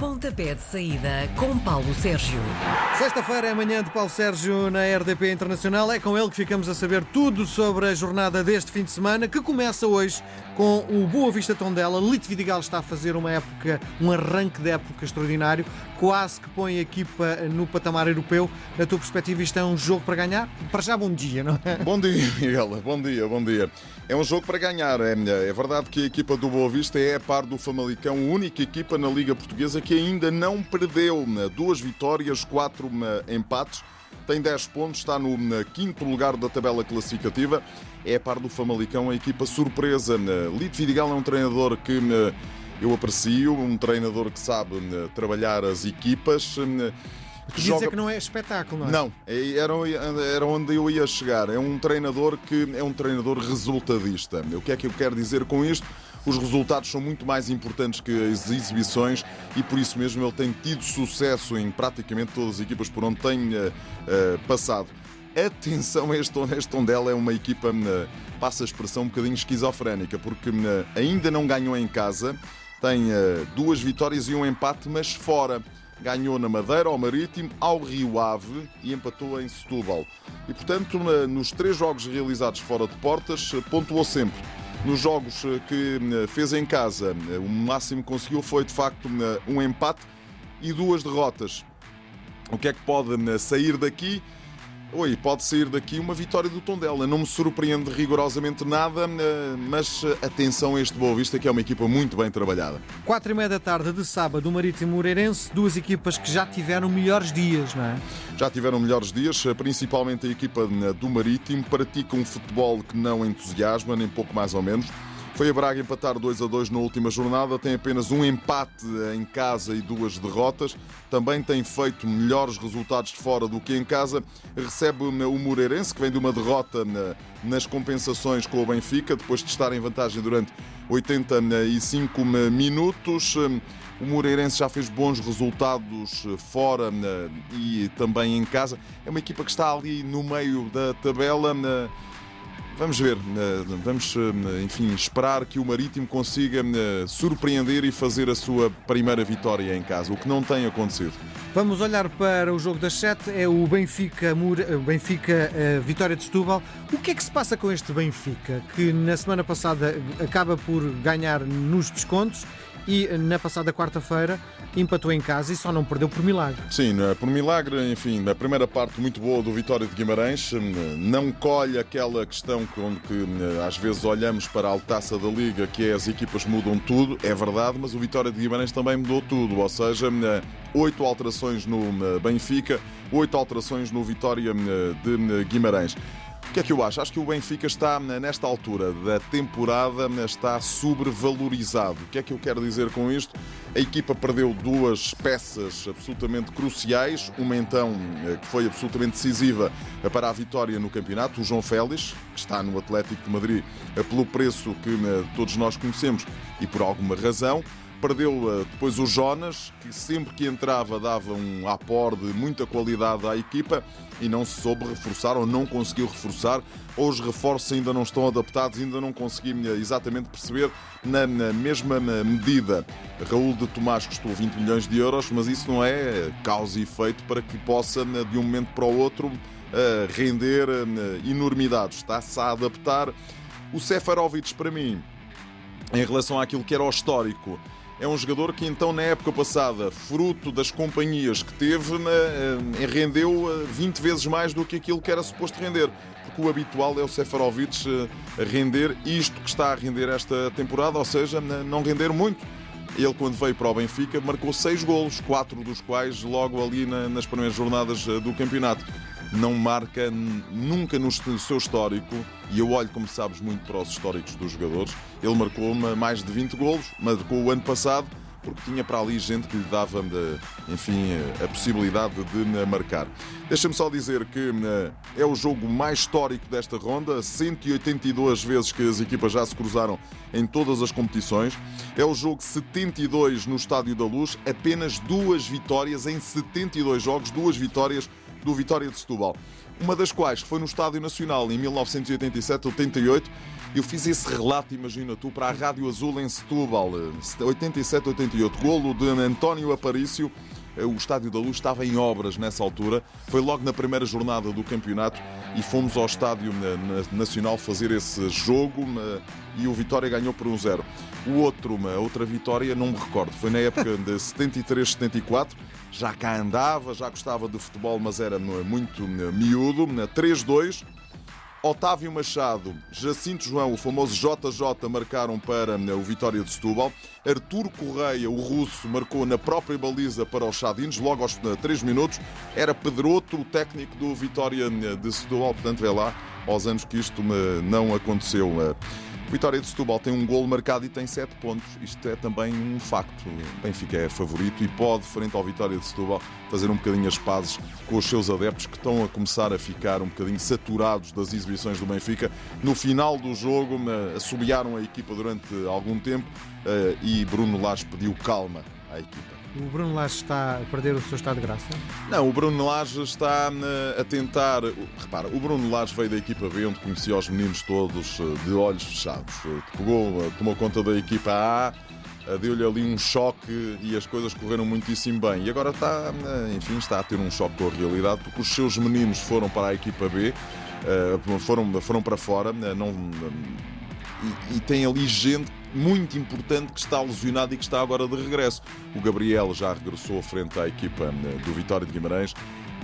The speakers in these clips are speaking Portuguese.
Pontapé de saída com Paulo Sérgio. Sexta-feira é manhã de Paulo Sérgio na RDP Internacional. É com ele que ficamos a saber tudo sobre a jornada deste fim de semana, que começa hoje com o Boa Vista Tondela. Lito Vidigal está a fazer uma época, um arranque de época extraordinário, quase que põe a equipa no patamar europeu. Na tua perspectiva, isto é um jogo para ganhar? Para já, bom dia, não é? Bom dia, Miguel. Bom dia, bom dia. É um jogo para ganhar. É, é verdade que a equipa do Boa Vista é, a par do Famalicão, a única equipa na Liga Portuguesa que ainda não perdeu. Duas vitórias, quatro empates. Tem 10 pontos, está no quinto lugar da tabela classificativa. É a par do Famalicão, a equipa surpresa. Lito Vidigal é um treinador que eu aprecio, um treinador que sabe trabalhar as equipas. Que joga... dizer que não é espetáculo, não é? Não, é, era, era onde eu ia chegar. É um treinador que é um treinador resultadista. O que é que eu quero dizer com isto? Os resultados são muito mais importantes que as exibições e por isso mesmo ele tem tido sucesso em praticamente todas as equipas por onde tem uh, uh, passado. Atenção a este, este Tondela é uma equipa, uh, passa a expressão, um bocadinho esquizofrénica, porque ainda não ganhou em casa, tem duas vitórias e um empate, mas fora ganhou na Madeira, ao Marítimo, ao Rio Ave e empatou em Setúbal. E, portanto, nos três jogos realizados fora de portas, pontuou sempre. Nos jogos que fez em casa, o máximo que conseguiu foi, de facto, um empate e duas derrotas. O que é que pode sair daqui? Oi, pode sair daqui uma vitória do Tondela. Não me surpreende rigorosamente nada, eh, mas eh, atenção a este Boa Vista, que é uma equipa muito bem trabalhada. Quatro e meia da tarde de sábado, o Marítimo Moreirense, duas equipas que já tiveram melhores dias, não é? Já tiveram melhores dias, eh, principalmente a equipa do Marítimo, pratica um futebol que não entusiasma, nem pouco mais ou menos. Foi a Braga empatar 2 a 2 na última jornada, tem apenas um empate em casa e duas derrotas. Também tem feito melhores resultados de fora do que em casa. Recebe o Moreirense, que vem de uma derrota nas compensações com o Benfica, depois de estar em vantagem durante 85 minutos. O Moreirense já fez bons resultados fora e também em casa. É uma equipa que está ali no meio da tabela. Vamos ver, eh, vamos, eh, enfim, esperar que o Marítimo consiga eh, surpreender e fazer a sua primeira vitória em casa, o que não tem acontecido. Vamos olhar para o jogo das sete, é o Benfica, Benfica Vitória de Setúbal. O que é que se passa com este Benfica, que na semana passada acaba por ganhar nos descontos e na passada quarta-feira empatou em casa e só não perdeu por milagre. Sim, é? por milagre, enfim, na primeira parte muito boa do Vitória de Guimarães, hum, não colhe aquela questão onde que, hum, às vezes olhamos para a altaça da Liga, que é as equipas mudam tudo, é verdade, mas o Vitória de Guimarães também mudou tudo, ou seja, hum, oito alterações no Benfica, oito alterações no Vitória de Guimarães. O que é que eu acho? Acho que o Benfica está, nesta altura da temporada, está sobrevalorizado. O que é que eu quero dizer com isto? A equipa perdeu duas peças absolutamente cruciais. Uma, então, eh, que foi absolutamente decisiva para a vitória no campeonato, o João Félix, que está no Atlético de Madrid eh, pelo preço que eh, todos nós conhecemos e por alguma razão. Perdeu depois o Jonas, que sempre que entrava dava um apor de muita qualidade à equipa e não se soube reforçar ou não conseguiu reforçar, ou os reforços ainda não estão adaptados, ainda não consegui exatamente perceber na, na mesma medida. Raul de Tomás custou 20 milhões de euros, mas isso não é causa e efeito para que possa, de um momento para o outro, eh, render eh, enormidades. Está-se a adaptar. O Seferovic, para mim, em relação àquilo que era o histórico, é um jogador que então na época passada, fruto das companhias que teve, eh, rendeu 20 eh, vezes mais do que aquilo que era suposto render. Porque o habitual é o Seferovic eh, render isto que está a render esta temporada, ou seja, não render muito. Ele, quando veio para o Benfica, marcou seis golos, quatro dos quais logo ali nas primeiras jornadas do campeonato não marca nunca no seu histórico, e eu olho, como sabes, muito para os históricos dos jogadores. Ele marcou mais de 20 golos, marcou o ano passado, porque tinha para ali gente que lhe dava, enfim, a possibilidade de marcar. Deixa-me só dizer que é o jogo mais histórico desta ronda, 182 vezes que as equipas já se cruzaram em todas as competições. É o jogo 72 no Estádio da Luz, apenas duas vitórias em 72 jogos, duas vitórias do Vitória de Setúbal. Uma das quais foi no Estádio Nacional em 1987-88. Eu fiz esse relato, imagina tu, para a Rádio Azul em Setúbal, 87-88. Golo de António Aparício. O Estádio da Luz estava em obras nessa altura. Foi logo na primeira jornada do campeonato e fomos ao Estádio Nacional fazer esse jogo e o Vitória ganhou por 1-0. O outro, uma outra vitória, não me recordo, foi na época de 73-74. Já cá andava, já gostava de futebol, mas era muito miúdo. 3-2. Otávio Machado, Jacinto João, o famoso JJ, marcaram para o Vitória de Setúbal. Artur Correia, o russo, marcou na própria baliza para os Chadinos, logo aos 3 minutos. Era Pedroto, o técnico do Vitória de Setúbal, portanto, vê lá, aos anos que isto não aconteceu. Vitória de Setúbal tem um golo marcado e tem 7 pontos. Isto é também um facto. O Benfica é favorito e pode, frente ao Vitória de Setúbal, fazer um bocadinho as pazes com os seus adeptos que estão a começar a ficar um bocadinho saturados das exibições do Benfica. No final do jogo, assobiaram a equipa durante algum tempo eh, e Bruno Lage pediu calma à equipa. O Bruno Lage está a perder o seu estado de graça? Não, o Bruno Lage está eh, a tentar. Repara, o Bruno Lage veio da equipa B, onde conhecia os meninos todos eh, de olhos fechados. Eh, pegou, tomou conta da equipa A, deu-lhe ali um choque e as coisas correram muitíssimo bem. E agora está, enfim, está a ter um choque com a realidade, porque os seus meninos foram para a equipa B, foram, foram para fora, não, e, e tem ali gente muito importante que está lesionado e que está agora de regresso. O Gabriel já regressou frente à equipa eh, do Vitória de Guimarães.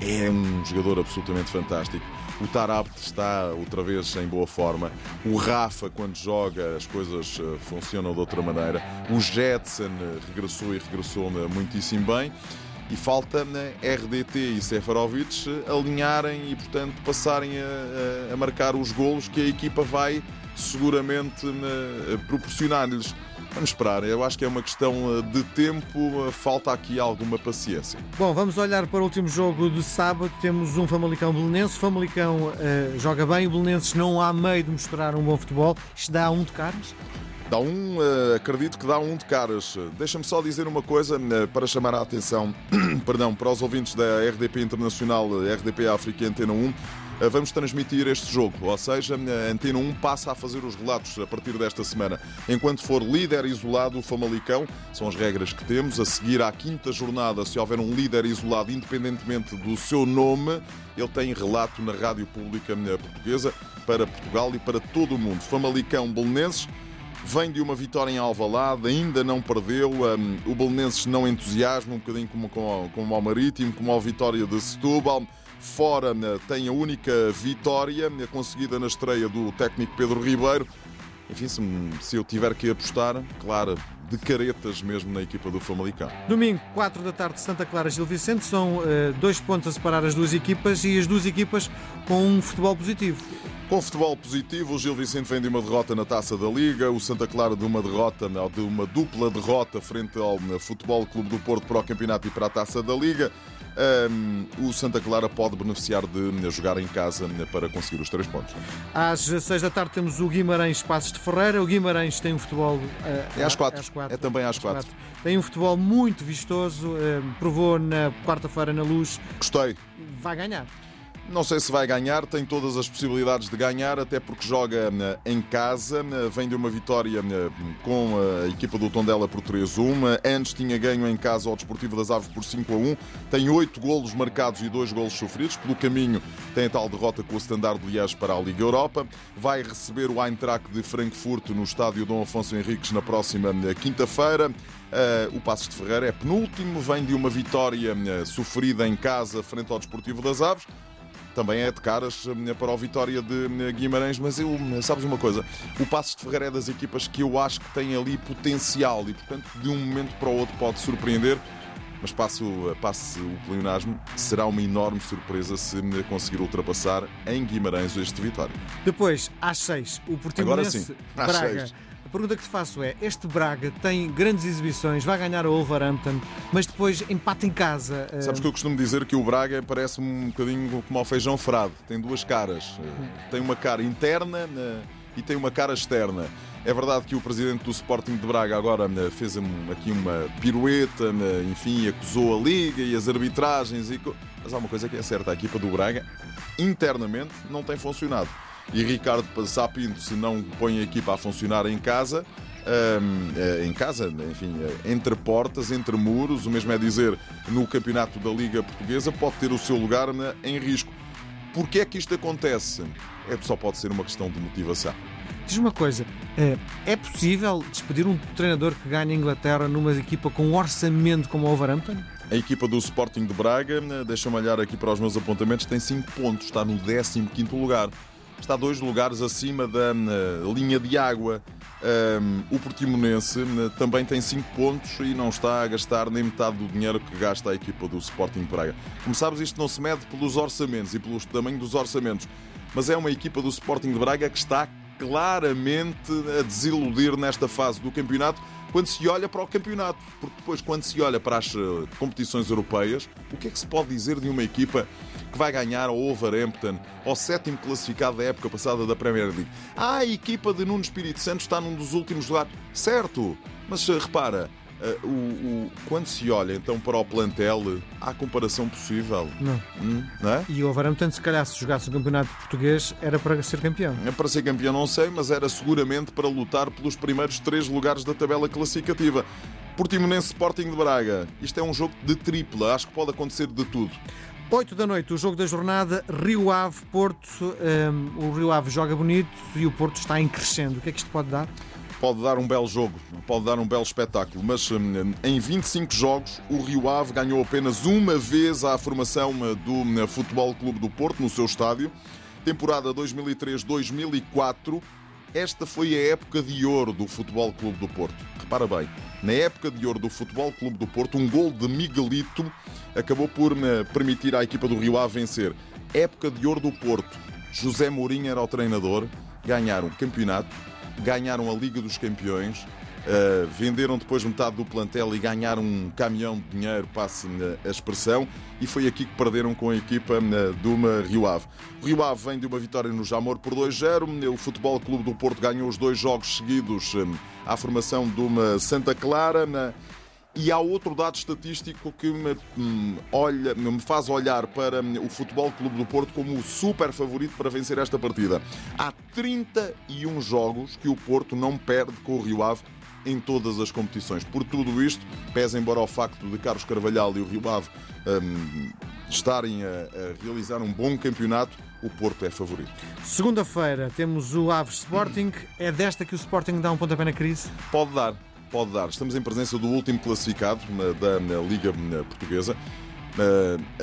É um jogador absolutamente fantástico. O Tarabt está outra vez em boa forma. O Rafa, quando joga, as coisas eh, funcionam de outra maneira. O Jetson eh, regressou e regressou muitíssimo bem. E falta RDT e Sefarovic alinharem e, portanto, passarem a, a marcar os golos que a equipa vai seguramente proporcionar-lhes. Vamos esperar, eu acho que é uma questão eh, de tempo, eh, falta aqui alguma paciência. Bom, vamos olhar para o último jogo de sábado. Temos um Famalicão Belenense. O Famalicão uh, joga bem, o Belenenses não há meio de mostrar um bom futebol. Isto dá um de caras? Dá um, uh, acredito que dá um de caras. Deixa-me só dizer uma coisa uh, para chamar a atenção perdão, para os ouvintes da RDP Internacional, RDP África Antena 1. Eh, vamos transmitir este jogo, ou seja, a Antena 1 passa a fazer os relatos a partir desta semana. Enquanto for líder isolado o Famalicão, são as regras que temos. A seguir à quinta jornada, se houver um líder isolado, independentemente do seu nome, ele tem relato na Rádio Pública eh, Portuguesa para Portugal e para todo o mundo. Famalicão Belenenses vem de uma vitória em Alvalade, ainda não perdeu. Um, o Belenenses não entusiasma, um bocadinho como, como, como ao Marítimo, como ao Vitória de Setúbal. Fora né, tem a única vitória né, conseguida na estreia do técnico Pedro Ribeiro. Enfim, se, se eu tiver que apostar, claro, de caretas mesmo na equipa do Famalicão. Domingo, 4 da tarde, Santa Clara Gil Vicente. São uh, dois pontos a separar as duas equipas e as duas equipas com um futebol positivo. Com futebol positivo, o Gil Vicente vem de uma derrota na Taça da Liga, o Santa Clara de uma derrota, de uma dupla derrota frente ao Futebol Clube do Porto para o Campeonato e para a Taça da Liga. Um, o Santa Clara pode beneficiar de jogar em casa para conseguir os três pontos. Às seis da tarde temos o Guimarães Passos de Ferreira. O Guimarães tem um futebol. Uh, é às quatro. às quatro. É também às, às quatro. quatro. Tem um futebol muito vistoso. Uh, provou na quarta-feira na luz. Gostei. Vai ganhar. Não sei se vai ganhar, tem todas as possibilidades de ganhar, até porque joga eh, em casa, eh, vem de uma vitória eh, com a equipa do Tondela por 3-1. Antes tinha ganho em casa ao Desportivo das Aves por 5-1. Tem 8 golos marcados e 2 golos sofridos. Pelo caminho tem a tal derrota com o Standard Liège para a Liga Europa. Vai receber o Eintracht de Frankfurt no estádio Dom Afonso Henriques na próxima quinta-feira. O Passos de Ferreira é penúltimo, vem de uma vitória sofrida em casa frente ao Desportivo das Aves também é de caras eh, para o Vitória de eh, Guimarães, mas eu, eh, sabes uma coisa, o Passos de Ferreira é das equipas que eu acho que tem ali potencial e, portanto, de um momento para o outro pode surpreender. Mas passo, passe o pleonasmo, será uma enorme surpresa se conseguir ultrapassar em Guimarães este Vitória. Depois, às seis, o Portimonense Braga. Seis. A pergunta que te faço é: este Braga tem grandes exibições, vai ganhar o Wolverhampton, mas depois empata em casa. Eh, Sabes que eu costumo dizer que o Braga parece um bocadinho como ao feijão frado, tem duas caras. Eh, tem uma cara interna e tem uma cara externa. É verdade que o presidente do Sporting de Braga agora eh, fez aqui uma pirueta, eh, enfim, acusou a Liga e as arbitragens. E... Mas há uma coisa que é certa: a equipa do Braga internamente não tem funcionado. E Ricardo Sapinto, se não põe a equipa a funcionar em casa, um, eh, em casa, enfim, entre portas, entre muros, o mesmo é dizer, no campeonato da Liga Portuguesa, pode ter o seu lugar em risco. Porquê é que isto acontece? É, só pode ser uma questão de motivação. Diz uma coisa, eh, é possível despedir um treinador que ganha a Inglaterra numa equipa com um orçamento como o Wolverhampton? A equipa do Sporting de Braga, eh, deixa-me olhar aqui para os meus apontamentos, tem 5 pontos, está no 15º lugar. Está dois lugares acima da eh, linha de água. Um, o Portimonense também tem 5 pontos e não está a gastar nem metade do dinheiro que gasta a equipa do Sporting de Braga. Como sabes, isto não se mede pelos orçamentos e pelo tamanho dos orçamentos, mas é uma equipa do Sporting de Braga que está claramente a desiludir nesta fase do campeonato quando se olha para o campeonato. Porque depois, quando se olha para as eh, competições europeias, o que é que se pode dizer de uma equipa que vai ganhar ao Overhampton, ao sétimo classificado da época passada da Premier League? Ah, a equipa de Nuno Espírito Santo está num dos últimos lugares. Certo, mas eh, repara, Uh, o, o, quando se olha então para o plantel, há comparação possível? Não. Hum, não é? E o Overhampton, se calhar, se jogasse o campeonato português, era para ser campeão. É para ser campeão, não sei, mas era seguramente para lutar pelos primeiros três lugares da tabela classificativa. Portimonense Sporting de Braga. Isto é um jogo de tripla, acho que pode acontecer de tudo. 8 da noite, o jogo da jornada, Rio Ave, Porto. Um, o Rio Ave joga bonito e o Porto está em crescendo. O que é que isto pode dar? Pode dar um belo jogo, pode dar um belo espetáculo, mas hum, em 25 jogos o Rio Ave ganhou apenas uma vez a formação hum, do hum, Futebol Clube do Porto no seu estádio. Temporada 2003-2004. Esta foi a época de ouro do Futebol Clube do Porto. Repara bem, na época de ouro do Futebol Clube do Porto, um gol de Miguelito acabou por permitir à equipa do Rio Ave vencer. Época de ouro do Porto. José Mourinho era o treinador, ganharam o campeonato, ganharam a Liga dos Campeões, uh, venderam depois metade do plantel e ganharam um caminhão de dinheiro, passe a expressão, e foi aqui que perderam com a equipa uh, do Rio Ave. O Rio Ave vem de uma vitória no Jamor por 2-0, o Futebol Clube do Porto ganhou os dois jogos seguidos à formação uma Santa Clara. Na, e há outro dado estatístico que me, hum, olha, me faz olhar para hum, o Futebol Clube do Porto como o super favorito para vencer esta partida. Há 31 jogos que o Porto não perde com o Rio Ave em todas as competições. Por tudo isto, pesa embora o facto de Carlos Carvalhal e o Rio Ave hum, estarem a, a realizar um bom campeonato, o Porto é favorito. Segunda-feira temos o Aves Sporting. É desta que o Sporting dá um pontapé na crise? Pode dar pode dar. Estamos em presença do último classificado da Liga Portuguesa.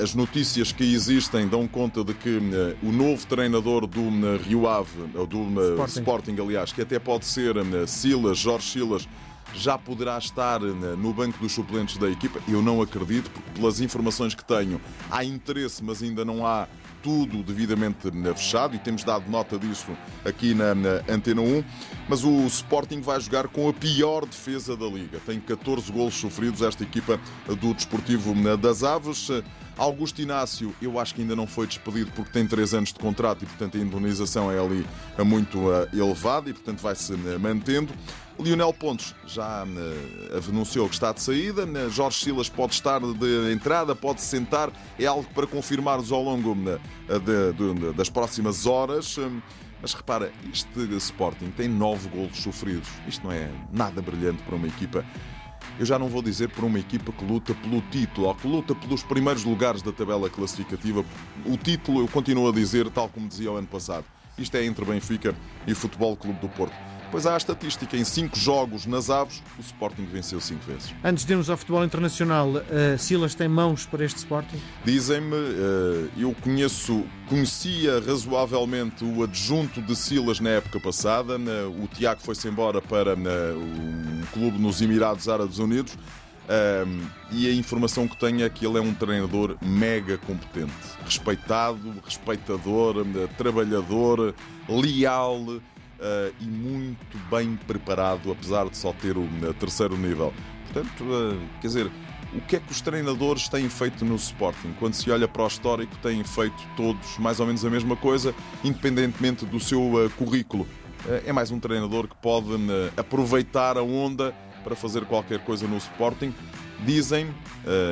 As notícias que existem dão conta de que o novo treinador do Rio Ave, ou do Sporting. Sporting, aliás, que até pode ser Silas, Jorge Silas, já poderá estar no banco dos suplentes da equipa. Eu não acredito, porque pelas informações que tenho, há interesse, mas ainda não há tudo devidamente fechado e temos dado nota disso aqui na, na, Antena 1. Mas o Sporting vai jogar com a pior defesa da Liga. Tem 14 golos sofridos esta equipa do Desportivo das Aves. Augusto Inácio, eu acho que ainda não foi despedido porque tem 3 anos de contrato e, portanto, a indenização é ali muito eh, elevada e, portanto, vai-se eh, mantendo. Lionel Pontes já uh, anunciou que está de saída. Uh, Jorge Silas pode estar de entrada, pode sentar. É algo para confirmarmos ao longo de, das próximas horas. Mas repara, este Sporting tem nove golos sofridos. Isto não é nada brilhante para uma equipa. Eu já não vou dizer para uma equipa que luta pelo título ou que luta pelos primeiros lugares da tabela classificativa. O título, eu continuo a dizer, tal como dizia o ano passado, isto é entre Benfica e Futebol Clube do Porto. Pois há a estatística, em 5 jogos nas aves, o Sporting venceu 5 vezes. Antes de irmos ao futebol internacional, uh, Silas tem mãos para este Sporting? Dizem-me, uh, eu conheço, conhecia razoavelmente o adjunto de Silas na época passada. O Tiago foi-se embora para um clube nos Emirados Árabes Unidos. e a informação que tenho é que ele é um treinador mega competente, respeitado, respeitador, trabalhador, leal uh, e muito bem preparado, apesar de só ter o uh, terceiro nível. Portanto, uh, quer dizer, o que é que os treinadores têm feito no Sporting? Quando se olha para o histórico, têm feito todos mais ou menos a mesma coisa, independentemente do seu currículo. é mais um treinador que pode aproveitar a onda para fazer qualquer coisa no Sporting. Dizem,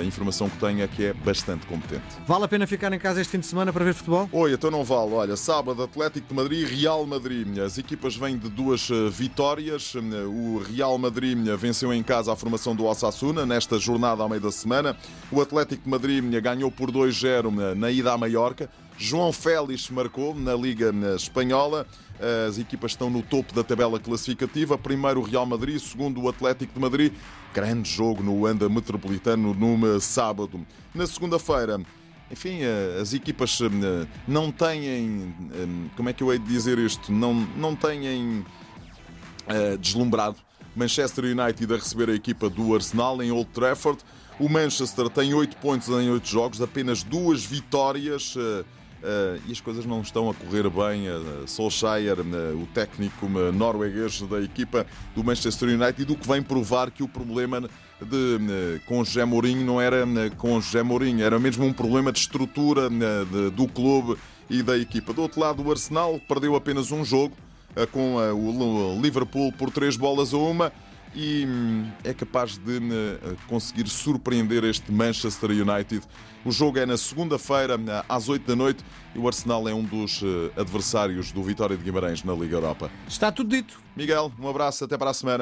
a informação que tenho é que é bastante competente. Vale a pena ficar em casa este fim de semana para ver futebol? Oi, então não vale. Olha, sábado Atlético de Madrid e Real Madrid. As equipas vêm de duas eh, vitórias. O Real Madrid venceu em casa a formação do Osasuna nesta jornada ao meio da semana. O Atlético de Madrid ganhou por 2-0 na ida à Maiorca. João Félix marcou na Liga Espanhola. As equipas estão no topo da tabela classificativa. Primeiro o Real Madrid, segundo o Atlético de Madrid. Grande jogo no Anda Metropolitano no sábado. Na segunda-feira, enfim, eh, as equipas eh, não têm. Eh, como é que eu hei de dizer isto? Não, não têm deslumbrado. Manchester United a receber a equipa do Arsenal em Old Trafford. O Manchester tem 8 pontos em 8 jogos, apenas duas vitórias. Uh, e as coisas não estão a correr bem. Uh, Solskjaer, uh, o técnico norueguês da equipa do Manchester United, o que vem provar que o problema de, com José Mourinho não era com José Mourinho, era mesmo um problema de estrutura do clube e da equipa. Do outro lado, o Arsenal perdeu apenas um jogo com o Liverpool por três bolas a uma e hum, é capaz de uh, conseguir surpreender este Manchester United. O jogo é na segunda-feira, às 8 da noite, e o Arsenal é um dos uh, adversários do Vitória de Guimarães na Liga Europa. Está tudo dito. Miguel, um abraço, até para a semana.